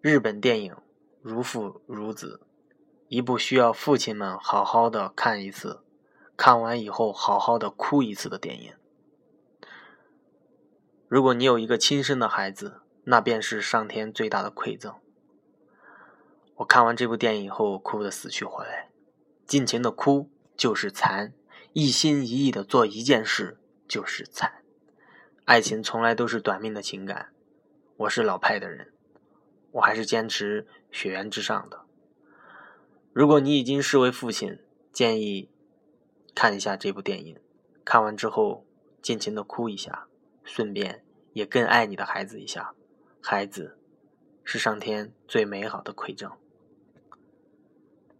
日本电影《如父如子》，一部需要父亲们好好的看一次，看完以后好好的哭一次的电影。如果你有一个亲生的孩子，那便是上天最大的馈赠。我看完这部电影以后，哭得死去活来，尽情的哭就是残，一心一意的做一件事就是惨。爱情从来都是短命的情感。我是老派的人，我还是坚持血缘至上的。如果你已经视为父亲，建议看一下这部电影，看完之后尽情的哭一下。顺便也更爱你的孩子一下，孩子是上天最美好的馈赠。